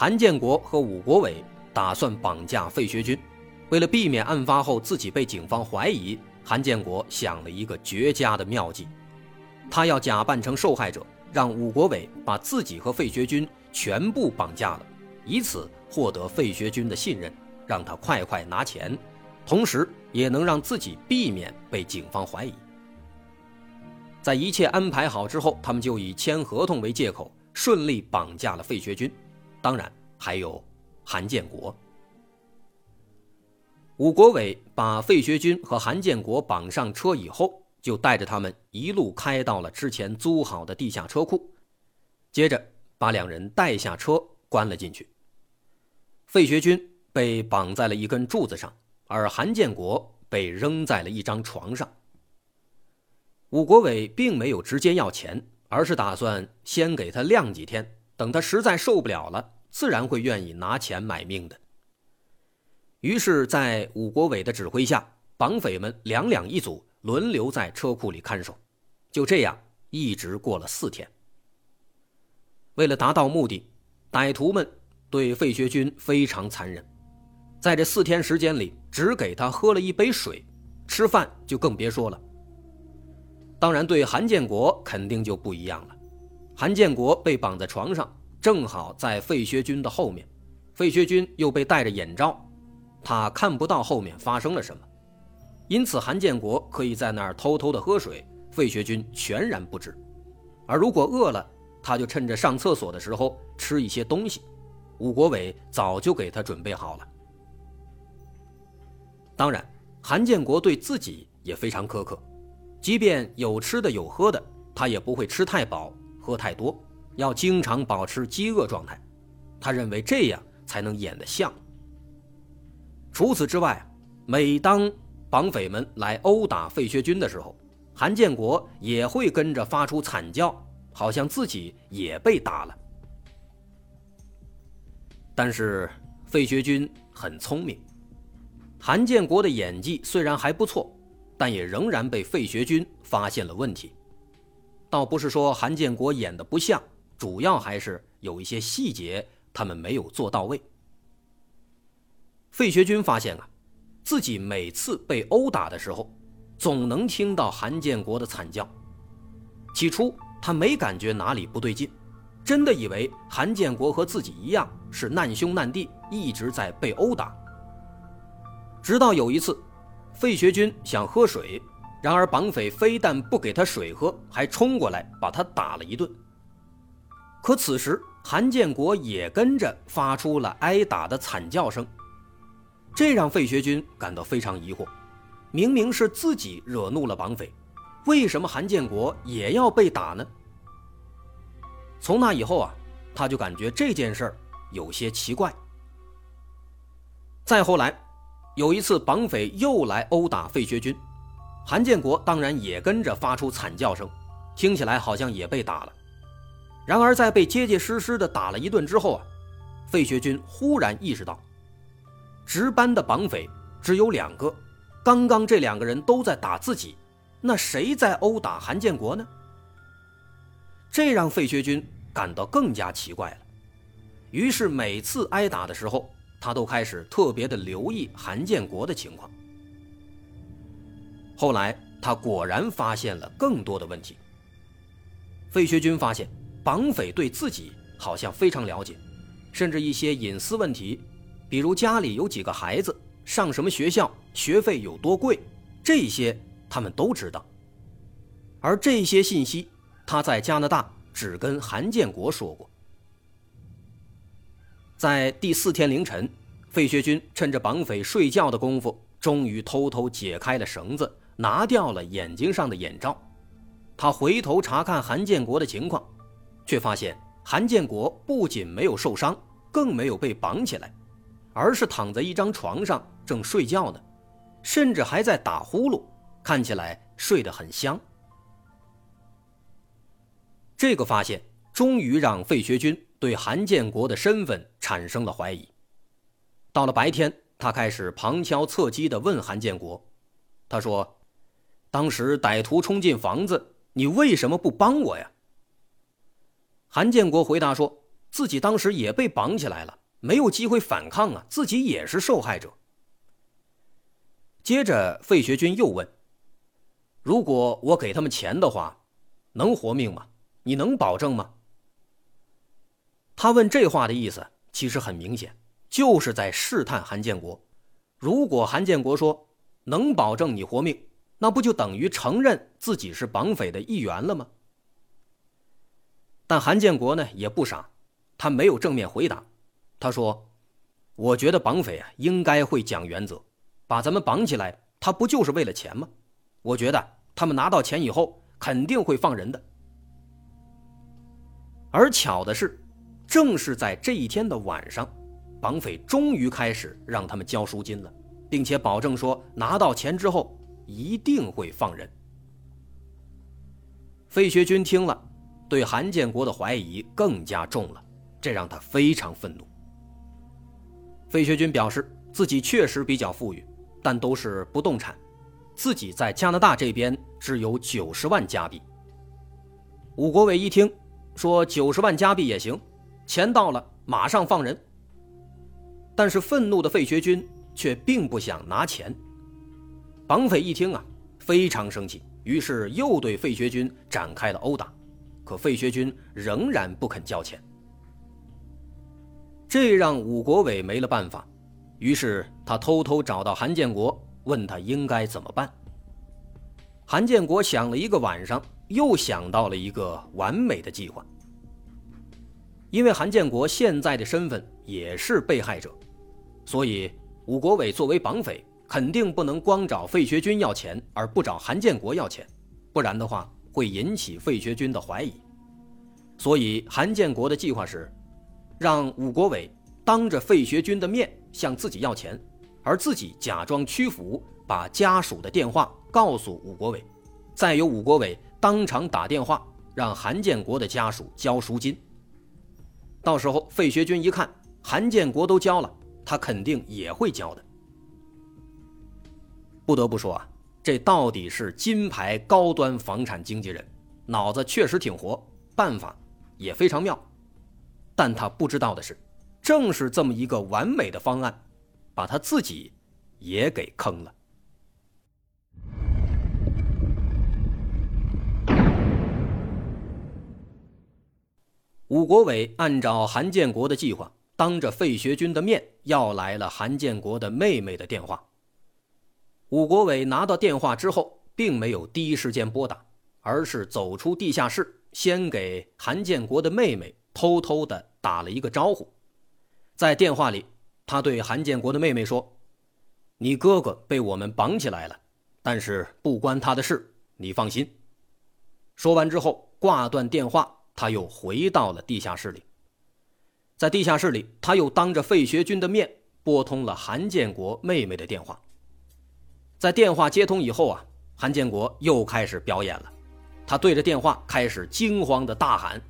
韩建国和武国伟打算绑架费学军。为了避免案发后自己被警方怀疑，韩建国想了一个绝佳的妙计，他要假扮成受害者，让武国伟把自己和费学军全部绑架了，以此获得费学军的信任，让他快快拿钱。同时，也能让自己避免被警方怀疑。在一切安排好之后，他们就以签合同为借口，顺利绑架了费学军，当然还有韩建国。武国伟把费学军和韩建国绑上车以后，就带着他们一路开到了之前租好的地下车库，接着把两人带下车，关了进去。费学军被绑在了一根柱子上。而韩建国被扔在了一张床上。武国伟并没有直接要钱，而是打算先给他晾几天，等他实在受不了了，自然会愿意拿钱买命的。于是，在武国伟的指挥下，绑匪们两两一组，轮流在车库里看守。就这样，一直过了四天。为了达到目的，歹徒们对费学军非常残忍。在这四天时间里，只给他喝了一杯水，吃饭就更别说了。当然，对韩建国肯定就不一样了。韩建国被绑在床上，正好在费学军的后面，费学军又被戴着眼罩，他看不到后面发生了什么，因此韩建国可以在那儿偷偷的喝水，费学军全然不知。而如果饿了，他就趁着上厕所的时候吃一些东西，武国伟早就给他准备好了。当然，韩建国对自己也非常苛刻，即便有吃的有喝的，他也不会吃太饱、喝太多，要经常保持饥饿状态。他认为这样才能演得像。除此之外，每当绑匪们来殴打费学军的时候，韩建国也会跟着发出惨叫，好像自己也被打了。但是费学军很聪明。韩建国的演技虽然还不错，但也仍然被费学军发现了问题。倒不是说韩建国演的不像，主要还是有一些细节他们没有做到位。费学军发现啊，自己每次被殴打的时候，总能听到韩建国的惨叫。起初他没感觉哪里不对劲，真的以为韩建国和自己一样是难兄难弟，一直在被殴打。直到有一次，费学军想喝水，然而绑匪非但不给他水喝，还冲过来把他打了一顿。可此时韩建国也跟着发出了挨打的惨叫声，这让费学军感到非常疑惑：明明是自己惹怒了绑匪，为什么韩建国也要被打呢？从那以后啊，他就感觉这件事儿有些奇怪。再后来。有一次，绑匪又来殴打费学军，韩建国当然也跟着发出惨叫声，听起来好像也被打了。然而，在被结结实实的打了一顿之后啊，费学军忽然意识到，值班的绑匪只有两个，刚刚这两个人都在打自己，那谁在殴打韩建国呢？这让费学军感到更加奇怪了。于是，每次挨打的时候，他都开始特别的留意韩建国的情况。后来，他果然发现了更多的问题。费学军发现，绑匪对自己好像非常了解，甚至一些隐私问题，比如家里有几个孩子、上什么学校、学费有多贵，这些他们都知道。而这些信息，他在加拿大只跟韩建国说过。在第四天凌晨，费学军趁着绑匪睡觉的功夫，终于偷偷解开了绳子，拿掉了眼睛上的眼罩。他回头查看韩建国的情况，却发现韩建国不仅没有受伤，更没有被绑起来，而是躺在一张床上正睡觉呢，甚至还在打呼噜，看起来睡得很香。这个发现终于让费学军对韩建国的身份产生了怀疑。到了白天，他开始旁敲侧击地问韩建国：“他说，当时歹徒冲进房子，你为什么不帮我呀？”韩建国回答说：“自己当时也被绑起来了，没有机会反抗啊，自己也是受害者。”接着，费学军又问：“如果我给他们钱的话，能活命吗？你能保证吗？”他问这话的意思其实很明显。就是在试探韩建国。如果韩建国说能保证你活命，那不就等于承认自己是绑匪的一员了吗？但韩建国呢也不傻，他没有正面回答。他说：“我觉得绑匪啊应该会讲原则，把咱们绑起来，他不就是为了钱吗？我觉得他们拿到钱以后肯定会放人的。”而巧的是，正是在这一天的晚上。绑匪终于开始让他们交赎金了，并且保证说拿到钱之后一定会放人。费学军听了，对韩建国的怀疑更加重了，这让他非常愤怒。费学军表示自己确实比较富裕，但都是不动产，自己在加拿大这边只有九十万加币。武国伟一听，说九十万加币也行，钱到了马上放人。但是愤怒的费学军却并不想拿钱。绑匪一听啊，非常生气，于是又对费学军展开了殴打，可费学军仍然不肯交钱。这让武国伟没了办法，于是他偷偷找到韩建国，问他应该怎么办。韩建国想了一个晚上，又想到了一个完美的计划。因为韩建国现在的身份也是被害者。所以，武国伟作为绑匪，肯定不能光找费学军要钱，而不找韩建国要钱，不然的话会引起费学军的怀疑。所以，韩建国的计划是，让武国伟当着费学军的面向自己要钱，而自己假装屈服，把家属的电话告诉武国伟，再由武国伟当场打电话让韩建国的家属交赎金。到时候，费学军一看韩建国都交了。他肯定也会交的。不得不说啊，这到底是金牌高端房产经纪人，脑子确实挺活，办法也非常妙。但他不知道的是，正是这么一个完美的方案，把他自己也给坑了。武国伟按照韩建国的计划。当着费学军的面要来了韩建国的妹妹的电话。武国伟拿到电话之后，并没有第一时间拨打，而是走出地下室，先给韩建国的妹妹偷偷的打了一个招呼。在电话里，他对韩建国的妹妹说：“你哥哥被我们绑起来了，但是不关他的事，你放心。”说完之后，挂断电话，他又回到了地下室里。在地下室里，他又当着费学军的面拨通了韩建国妹妹的电话。在电话接通以后啊，韩建国又开始表演了，他对着电话开始惊慌的大喊：“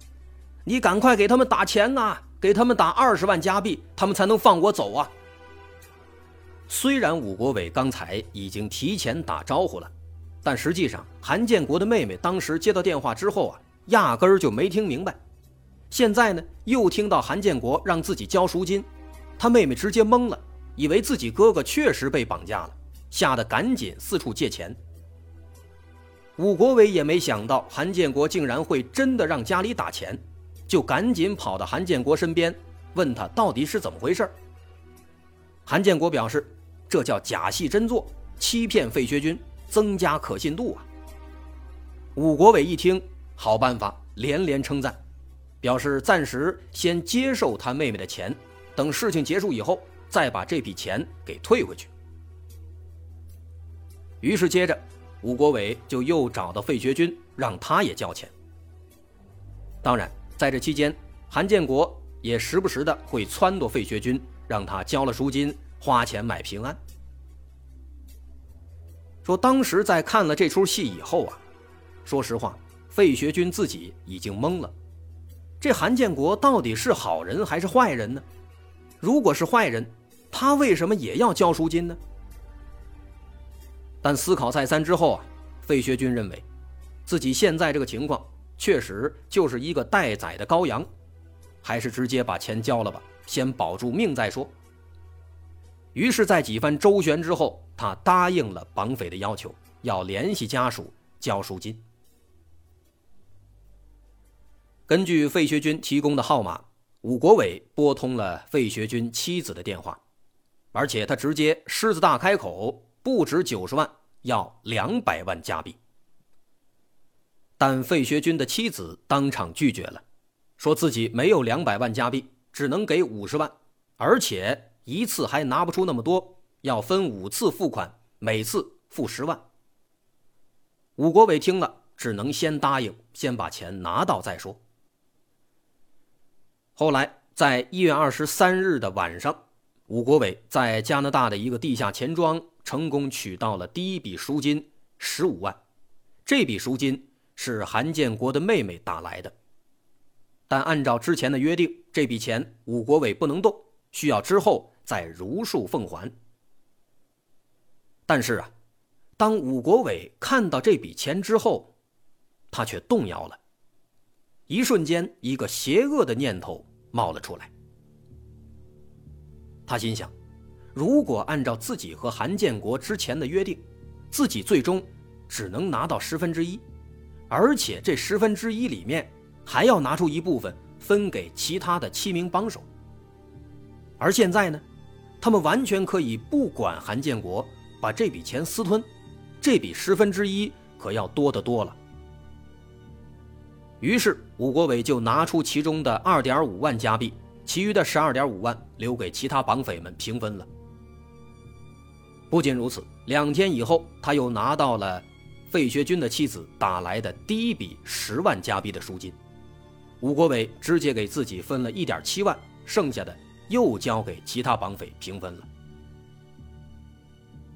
你赶快给他们打钱啊！给他们打二十万加币，他们才能放我走啊！”虽然武国伟刚才已经提前打招呼了，但实际上韩建国的妹妹当时接到电话之后啊，压根儿就没听明白。现在呢，又听到韩建国让自己交赎金，他妹妹直接懵了，以为自己哥哥确实被绑架了，吓得赶紧四处借钱。武国伟也没想到韩建国竟然会真的让家里打钱，就赶紧跑到韩建国身边，问他到底是怎么回事。韩建国表示，这叫假戏真做，欺骗费学军，增加可信度啊。武国伟一听，好办法，连连称赞。表示暂时先接受他妹妹的钱，等事情结束以后再把这笔钱给退回去。于是接着，吴国伟就又找到费学军，让他也交钱。当然，在这期间，韩建国也时不时的会撺掇费学军，让他交了赎金，花钱买平安。说当时在看了这出戏以后啊，说实话，费学军自己已经懵了。这韩建国到底是好人还是坏人呢？如果是坏人，他为什么也要交赎金呢？但思考再三之后啊，费学军认为，自己现在这个情况确实就是一个待宰的羔羊，还是直接把钱交了吧，先保住命再说。于是，在几番周旋之后，他答应了绑匪的要求，要联系家属交赎金。根据费学军提供的号码，武国伟拨通了费学军妻子的电话，而且他直接狮子大开口，不止九十万，要两百万加币。但费学军的妻子当场拒绝了，说自己没有两百万加币，只能给五十万，而且一次还拿不出那么多，要分五次付款，每次付十万。武国伟听了，只能先答应，先把钱拿到再说。后来，在一月二十三日的晚上，武国伟在加拿大的一个地下钱庄成功取到了第一笔赎金十五万。这笔赎金是韩建国的妹妹打来的，但按照之前的约定，这笔钱武国伟不能动，需要之后再如数奉还。但是啊，当武国伟看到这笔钱之后，他却动摇了。一瞬间，一个邪恶的念头。冒了出来，他心想：如果按照自己和韩建国之前的约定，自己最终只能拿到十分之一，而且这十分之一里面还要拿出一部分分给其他的七名帮手。而现在呢，他们完全可以不管韩建国，把这笔钱私吞，这笔十分之一可要多得多了。于是，武国伟就拿出其中的二点五万加币，其余的十二点五万留给其他绑匪们平分了。不仅如此，两天以后，他又拿到了费学军的妻子打来的第一笔十万加币的赎金，吴国伟直接给自己分了一点七万，剩下的又交给其他绑匪平分了。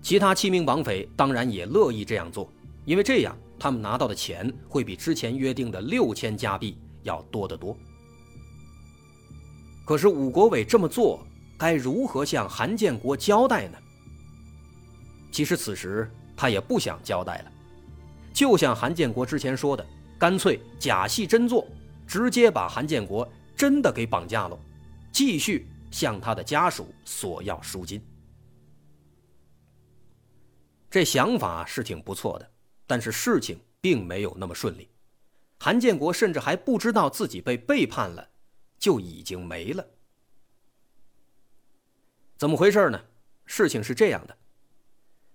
其他七名绑匪当然也乐意这样做，因为这样。他们拿到的钱会比之前约定的六千加币要多得多。可是武国伟这么做，该如何向韩建国交代呢？其实此时他也不想交代了，就像韩建国之前说的，干脆假戏真做，直接把韩建国真的给绑架了，继续向他的家属索要赎金。这想法是挺不错的。但是事情并没有那么顺利，韩建国甚至还不知道自己被背叛了，就已经没了。怎么回事呢？事情是这样的：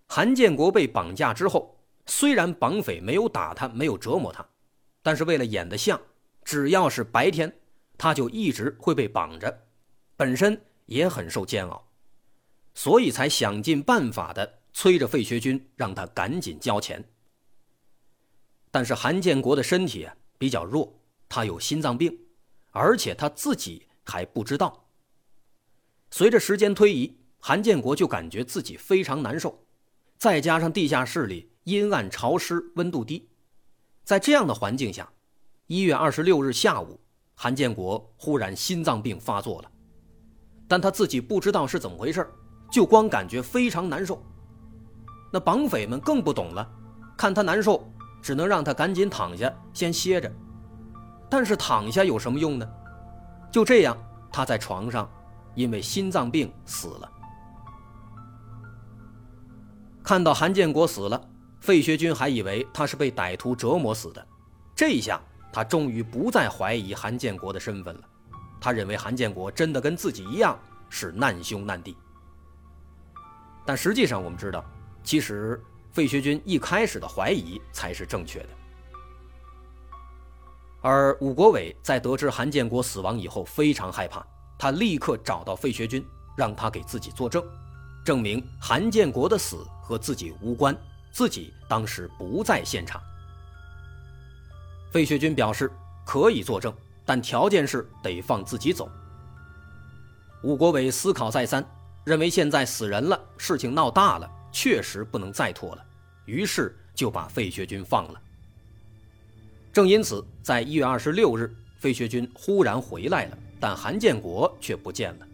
韩建国被绑架之后，虽然绑匪没有打他，没有折磨他，但是为了演得像，只要是白天，他就一直会被绑着，本身也很受煎熬，所以才想尽办法的催着费学军让他赶紧交钱。但是韩建国的身体比较弱，他有心脏病，而且他自己还不知道。随着时间推移，韩建国就感觉自己非常难受，再加上地下室里阴暗潮湿、温度低，在这样的环境下，一月二十六日下午，韩建国忽然心脏病发作了，但他自己不知道是怎么回事，就光感觉非常难受。那绑匪们更不懂了，看他难受。只能让他赶紧躺下，先歇着。但是躺下有什么用呢？就这样，他在床上，因为心脏病死了。看到韩建国死了，费学军还以为他是被歹徒折磨死的。这一下，他终于不再怀疑韩建国的身份了。他认为韩建国真的跟自己一样是难兄难弟。但实际上，我们知道，其实。费学军一开始的怀疑才是正确的，而武国伟在得知韩建国死亡以后非常害怕，他立刻找到费学军，让他给自己作证，证明韩建国的死和自己无关，自己当时不在现场。费学军表示可以作证，但条件是得放自己走，武国伟思考再三，认为现在死人了，事情闹大了，确实不能再拖了，于是就把费学军放了。正因此，在一月二十六日，费学军忽然回来了，但韩建国却不见了。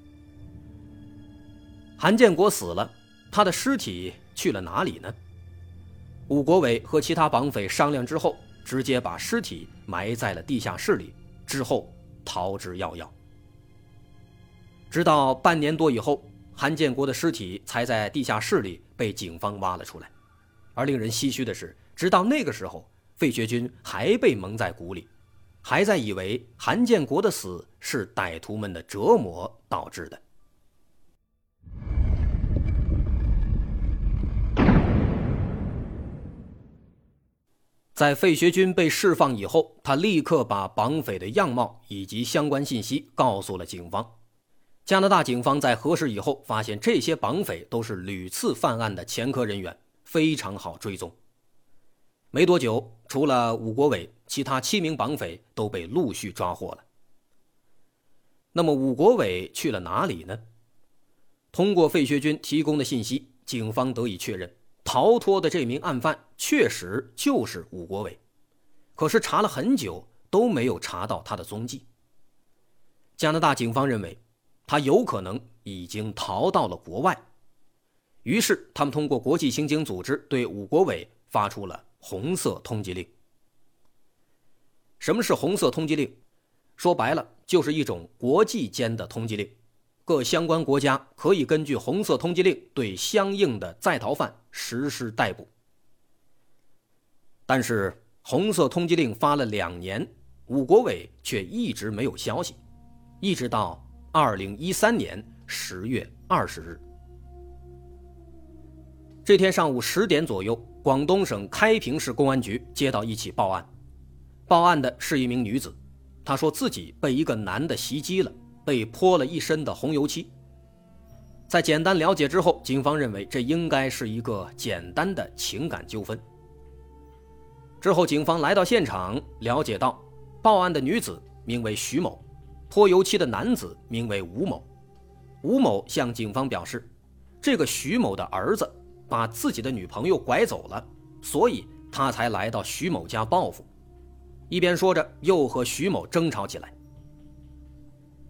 韩建国死了，他的尸体去了哪里呢？武国伟和其他绑匪商量之后，直接把尸体埋在了地下室里，之后逃之夭夭。直到半年多以后，韩建国的尸体才在地下室里被警方挖了出来。而令人唏嘘的是，直到那个时候，费学军还被蒙在鼓里，还在以为韩建国的死是歹徒们的折磨导致的。在费学军被释放以后，他立刻把绑匪的样貌以及相关信息告诉了警方。加拿大警方在核实以后，发现这些绑匪都是屡次犯案的前科人员，非常好追踪。没多久，除了武国伟，其他七名绑匪都被陆续抓获了。那么，武国伟去了哪里呢？通过费学军提供的信息，警方得以确认，逃脱的这名案犯确实就是武国伟。可是查了很久都没有查到他的踪迹。加拿大警方认为。他有可能已经逃到了国外，于是他们通过国际刑警组织对武国伟发出了红色通缉令。什么是红色通缉令？说白了就是一种国际间的通缉令，各相关国家可以根据红色通缉令对相应的在逃犯实施逮捕。但是红色通缉令发了两年，武国伟却一直没有消息，一直到。二零一三年十月二十日，这天上午十点左右，广东省开平市公安局接到一起报案。报案的是一名女子，她说自己被一个男的袭击了，被泼了一身的红油漆。在简单了解之后，警方认为这应该是一个简单的情感纠纷。之后，警方来到现场，了解到报案的女子名为徐某。泼油漆的男子名为吴某，吴某向警方表示，这个徐某的儿子把自己的女朋友拐走了，所以他才来到徐某家报复。一边说着，又和徐某争吵起来。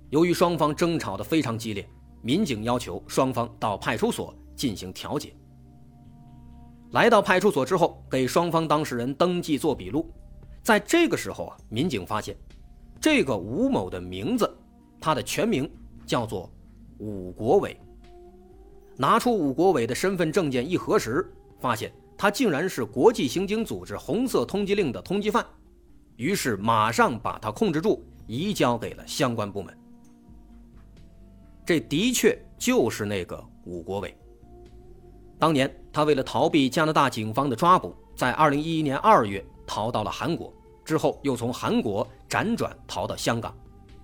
由于双方争吵的非常激烈，民警要求双方到派出所进行调解。来到派出所之后，给双方当事人登记做笔录。在这个时候啊，民警发现。这个吴某的名字，他的全名叫做武国伟。拿出武国伟的身份证件一核实，发现他竟然是国际刑警组织红色通缉令的通缉犯，于是马上把他控制住，移交给了相关部门。这的确就是那个武国伟。当年他为了逃避加拿大警方的抓捕，在2011年2月逃到了韩国。之后又从韩国辗转逃到香港，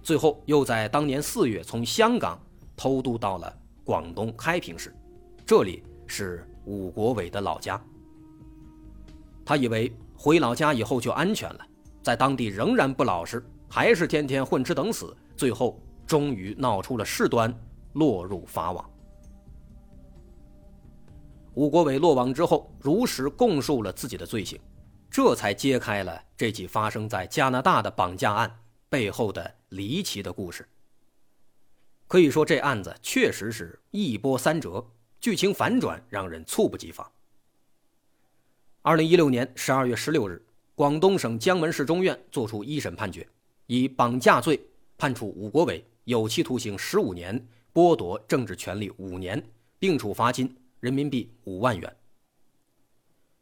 最后又在当年四月从香港偷渡到了广东开平市，这里是武国伟的老家。他以为回老家以后就安全了，在当地仍然不老实，还是天天混吃等死，最后终于闹出了事端，落入法网。武国伟落网之后，如实供述了自己的罪行。这才揭开了这起发生在加拿大的绑架案背后的离奇的故事。可以说，这案子确实是一波三折，剧情反转让人猝不及防。二零一六年十二月十六日，广东省江门市中院作出一审判决，以绑架罪判处武国伟有期徒刑十五年，剥夺政治权利五年，并处罚金人民币五万元。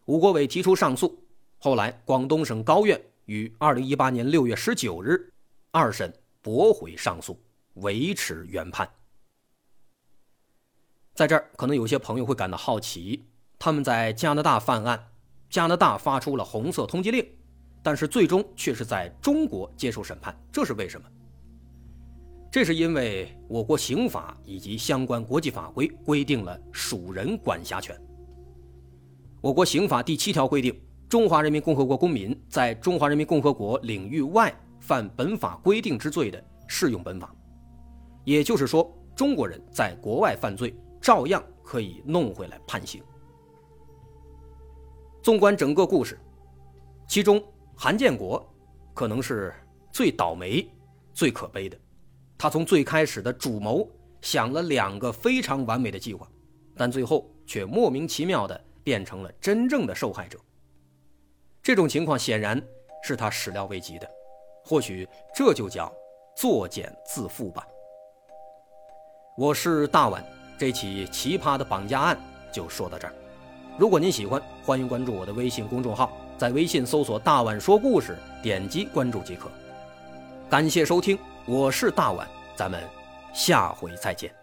武国伟提出上诉。后来，广东省高院于二零一八年六月十九日二审驳回上诉，维持原判。在这儿，可能有些朋友会感到好奇：他们在加拿大犯案，加拿大发出了红色通缉令，但是最终却是在中国接受审判，这是为什么？这是因为我国刑法以及相关国际法规规定了属人管辖权。我国刑法第七条规定。中华人民共和国公民在中华人民共和国领域外犯本法规定之罪的，适用本法。也就是说，中国人在国外犯罪，照样可以弄回来判刑。纵观整个故事，其中韩建国可能是最倒霉、最可悲的。他从最开始的主谋想了两个非常完美的计划，但最后却莫名其妙的变成了真正的受害者。这种情况显然是他始料未及的，或许这就叫作茧自缚吧。我是大碗，这起奇葩的绑架案就说到这儿。如果您喜欢，欢迎关注我的微信公众号，在微信搜索“大碗说故事”，点击关注即可。感谢收听，我是大碗，咱们下回再见。